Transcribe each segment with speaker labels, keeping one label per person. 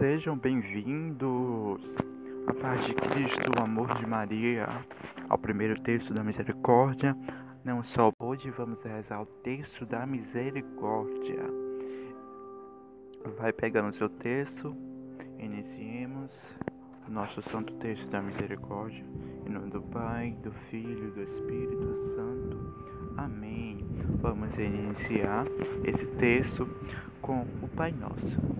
Speaker 1: Sejam bem-vindos, a paz de Cristo, o amor de Maria, ao primeiro texto da misericórdia. Não só hoje vamos rezar o texto da misericórdia. Vai pegando o seu texto, iniciemos o nosso santo texto da misericórdia. Em nome do Pai, do Filho e do Espírito Santo. Amém. Vamos iniciar esse texto com o Pai Nosso.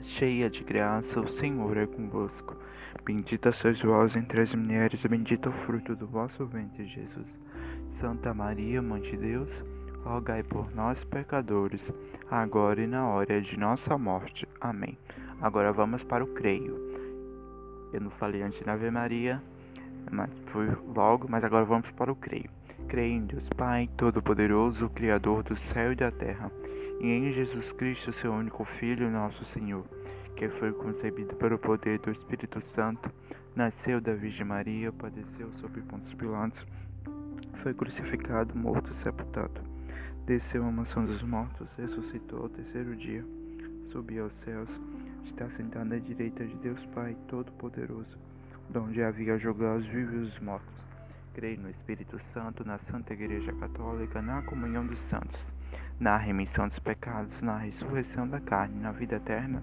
Speaker 1: cheia de graça, o Senhor é convosco. Bendita sois vós entre as mulheres, e bendito o fruto do vosso ventre, Jesus. Santa Maria, Mãe de Deus, rogai por nós, pecadores, agora e na hora de nossa morte. Amém. Agora vamos para o creio. Eu não falei antes na Ave Maria, mas fui logo, mas agora vamos para o creio. Creio em Deus Pai, Todo-Poderoso, Criador do céu e da terra, e em Jesus Cristo, seu único Filho, nosso Senhor que foi concebido pelo poder do Espírito Santo, nasceu da Virgem Maria, padeceu sob Pontos Pilatos, foi crucificado, morto e sepultado. Desceu à mansão dos mortos, ressuscitou ao terceiro dia, subiu aos céus, está sentado à direita de Deus Pai Todo-Poderoso, donde havia julgar os vivos e os mortos. Creio no Espírito Santo, na Santa Igreja Católica, na comunhão dos santos, na remissão dos pecados, na ressurreição da carne, na vida eterna.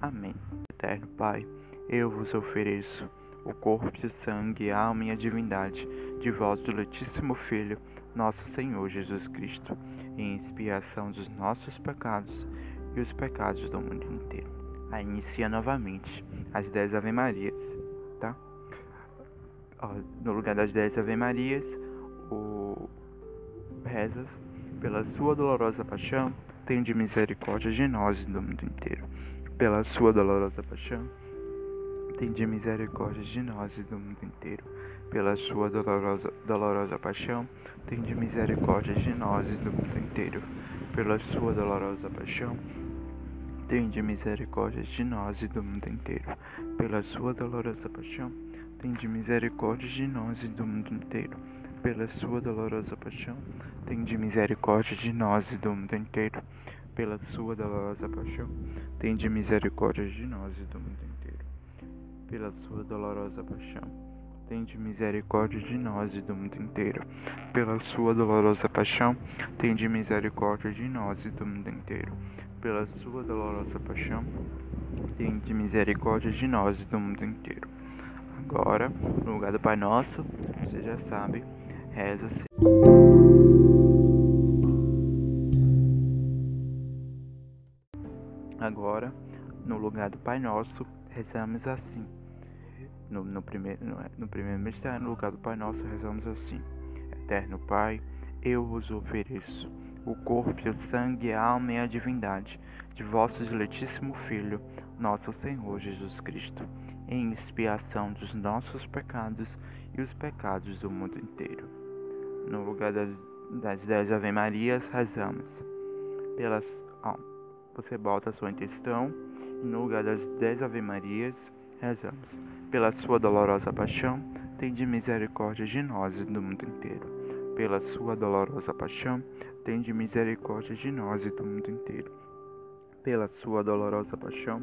Speaker 1: Amém. Eterno Pai, eu vos ofereço o corpo e o sangue, a alma e a divindade de vosso Letíssimo Filho, nosso Senhor Jesus Cristo, em expiação dos nossos pecados e os pecados do mundo inteiro. Aí inicia novamente as dez Ave Marias, tá? No lugar das dez Ave Marias, o rezas pela sua dolorosa paixão, tem de misericórdia de nós do mundo inteiro pela sua dolorosa paixão, tende misericórdia de nós do mundo inteiro. Pela sua dolorosa, dolorosa paixão, tende misericórdia de nós do mundo inteiro. Pela sua dolorosa paixão, tende misericórdia de nós do mundo inteiro. Pela sua dolorosa paixão, tende misericórdia de nós do mundo inteiro. Pela sua dolorosa paixão, tende misericórdia de nós e do mundo inteiro pela sua dolorosa paixão, tende misericórdia de nós e do mundo inteiro. Pela sua dolorosa paixão, tende misericórdia de nós e do mundo inteiro. Pela sua dolorosa paixão, tende misericórdia de nós e do mundo inteiro. Pela sua dolorosa paixão, tende misericórdia de nós e do mundo inteiro. Agora, no lugar do Pai Nosso, você já sabe, reza-se. Agora, no lugar do Pai Nosso, rezamos assim. No, no primeiro, no, no primeiro mistério, no lugar do Pai Nosso, rezamos assim: Eterno Pai, eu vos ofereço o corpo, o sangue, a alma e a divindade de vosso diletíssimo Filho, nosso Senhor Jesus Cristo, em expiação dos nossos pecados e os pecados do mundo inteiro. No lugar das, das dez Ave Marias, rezamos pelas. Você bota a sua intenção e no lugar das dez Ave Marias, rezamos. Pela sua dolorosa paixão, tende misericórdia de nós e do mundo inteiro. Pela sua dolorosa paixão, tende misericórdia de nós e do mundo inteiro. Pela sua dolorosa paixão,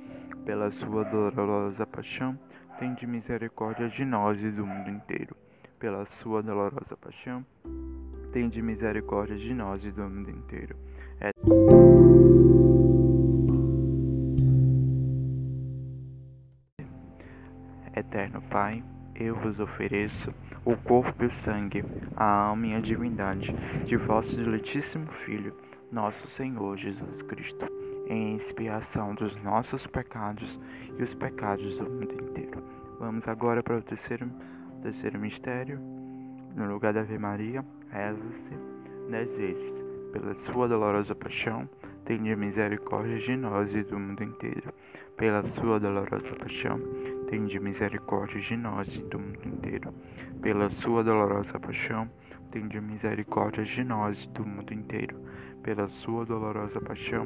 Speaker 1: Pela sua dolorosa paixão, tende misericórdia de nós e do mundo inteiro. Pela sua dolorosa paixão, tende misericórdia de nós e do mundo inteiro é... Eterno Pai, eu vos ofereço o corpo e o sangue, a alma e a divindade de vosso diletíssimo Filho, nosso Senhor Jesus Cristo, em expiação dos nossos pecados e os pecados do mundo inteiro. Vamos agora para o terceiro, terceiro mistério. No lugar da Ave Maria, reza-se dez vezes. Pela sua dolorosa paixão, tenha misericórdia de nós e do mundo inteiro. Pela sua dolorosa paixão, tende misericórdia de nós e do mundo inteiro. Pela sua dolorosa paixão, tende misericórdia de nós e do mundo inteiro. Pela sua dolorosa paixão,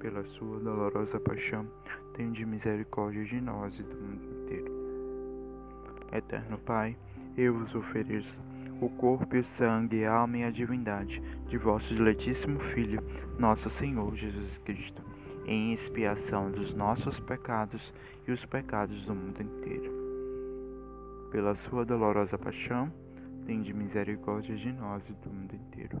Speaker 1: Pela sua dolorosa paixão, tende misericórdia de nós e do mundo inteiro. Eterno Pai, eu vos ofereço o corpo o sangue, a alma e a divindade de vosso diletíssimo Filho, nosso Senhor Jesus Cristo em expiação dos nossos pecados e os pecados do mundo inteiro. Pela sua dolorosa paixão, tende misericórdia de nós e do mundo inteiro.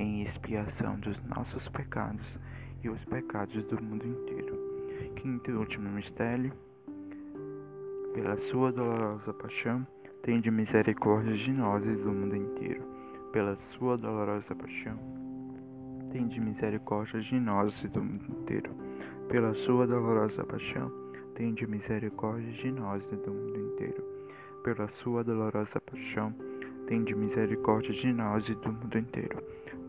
Speaker 1: em expiação dos nossos pecados e os pecados do mundo inteiro. Quinto e último mistério, pela sua dolorosa paixão, tende misericórdia de nós e do mundo inteiro. Pela sua dolorosa paixão, tende misericórdia de nós e do mundo inteiro pela sua dolorosa paixão, tende misericórdia de nós e do mundo inteiro. Pela sua dolorosa paixão, tende misericórdia de nós e do mundo inteiro.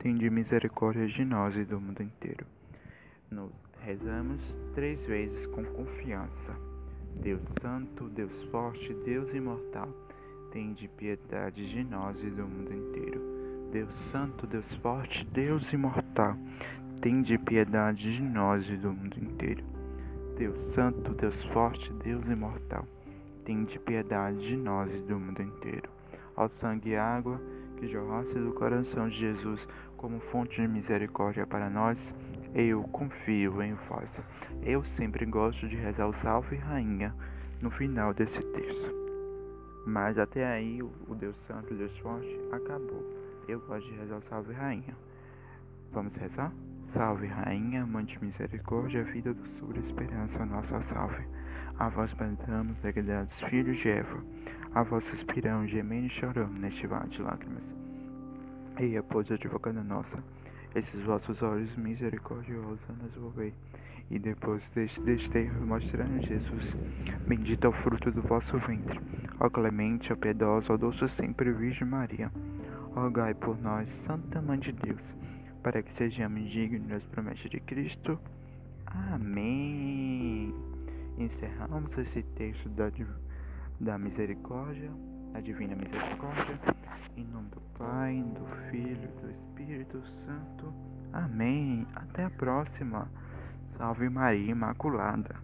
Speaker 1: tende misericórdia de nós e do mundo inteiro. Nos rezamos três vezes com confiança. Deus Santo, Deus Forte, Deus Imortal, tende piedade de nós e do mundo inteiro. Deus Santo, Deus Forte, Deus Imortal, Tende piedade de nós e do mundo inteiro. Deus Santo, Deus Forte, Deus Imortal, tende piedade de nós e do mundo inteiro. Ao sangue e água que jorrasse do coração de Jesus como fonte de misericórdia para nós, eu confio em vós. Eu sempre gosto de rezar o Salve Rainha no final desse texto. Mas até aí o Deus Santo, Deus Forte acabou. Eu gosto de rezar o Salve Rainha. Vamos rezar? Salve, Rainha, Mãe de Misericórdia, vida, doçura e esperança, nossa salve. A vós bradamos, degradados filhos de Eva, a vós suspiramos, gemendo e choramos neste vale de lágrimas. Eia, pois, advogada nossa, esses vossos olhos misericordiosos nos volvei, e depois deste desterro mostrando Jesus, bendito é o fruto do vosso ventre. Ó clemente, ó piedosa, ó doce sempre Virgem Maria, rogai por nós, Santa Mãe de Deus, para que sejamos dignos das promessas de Cristo. Amém. Encerramos esse texto da, da misericórdia da Divina Misericórdia. Em nome do Pai, do Filho e do Espírito Santo. Amém. Até a próxima. Salve Maria Imaculada.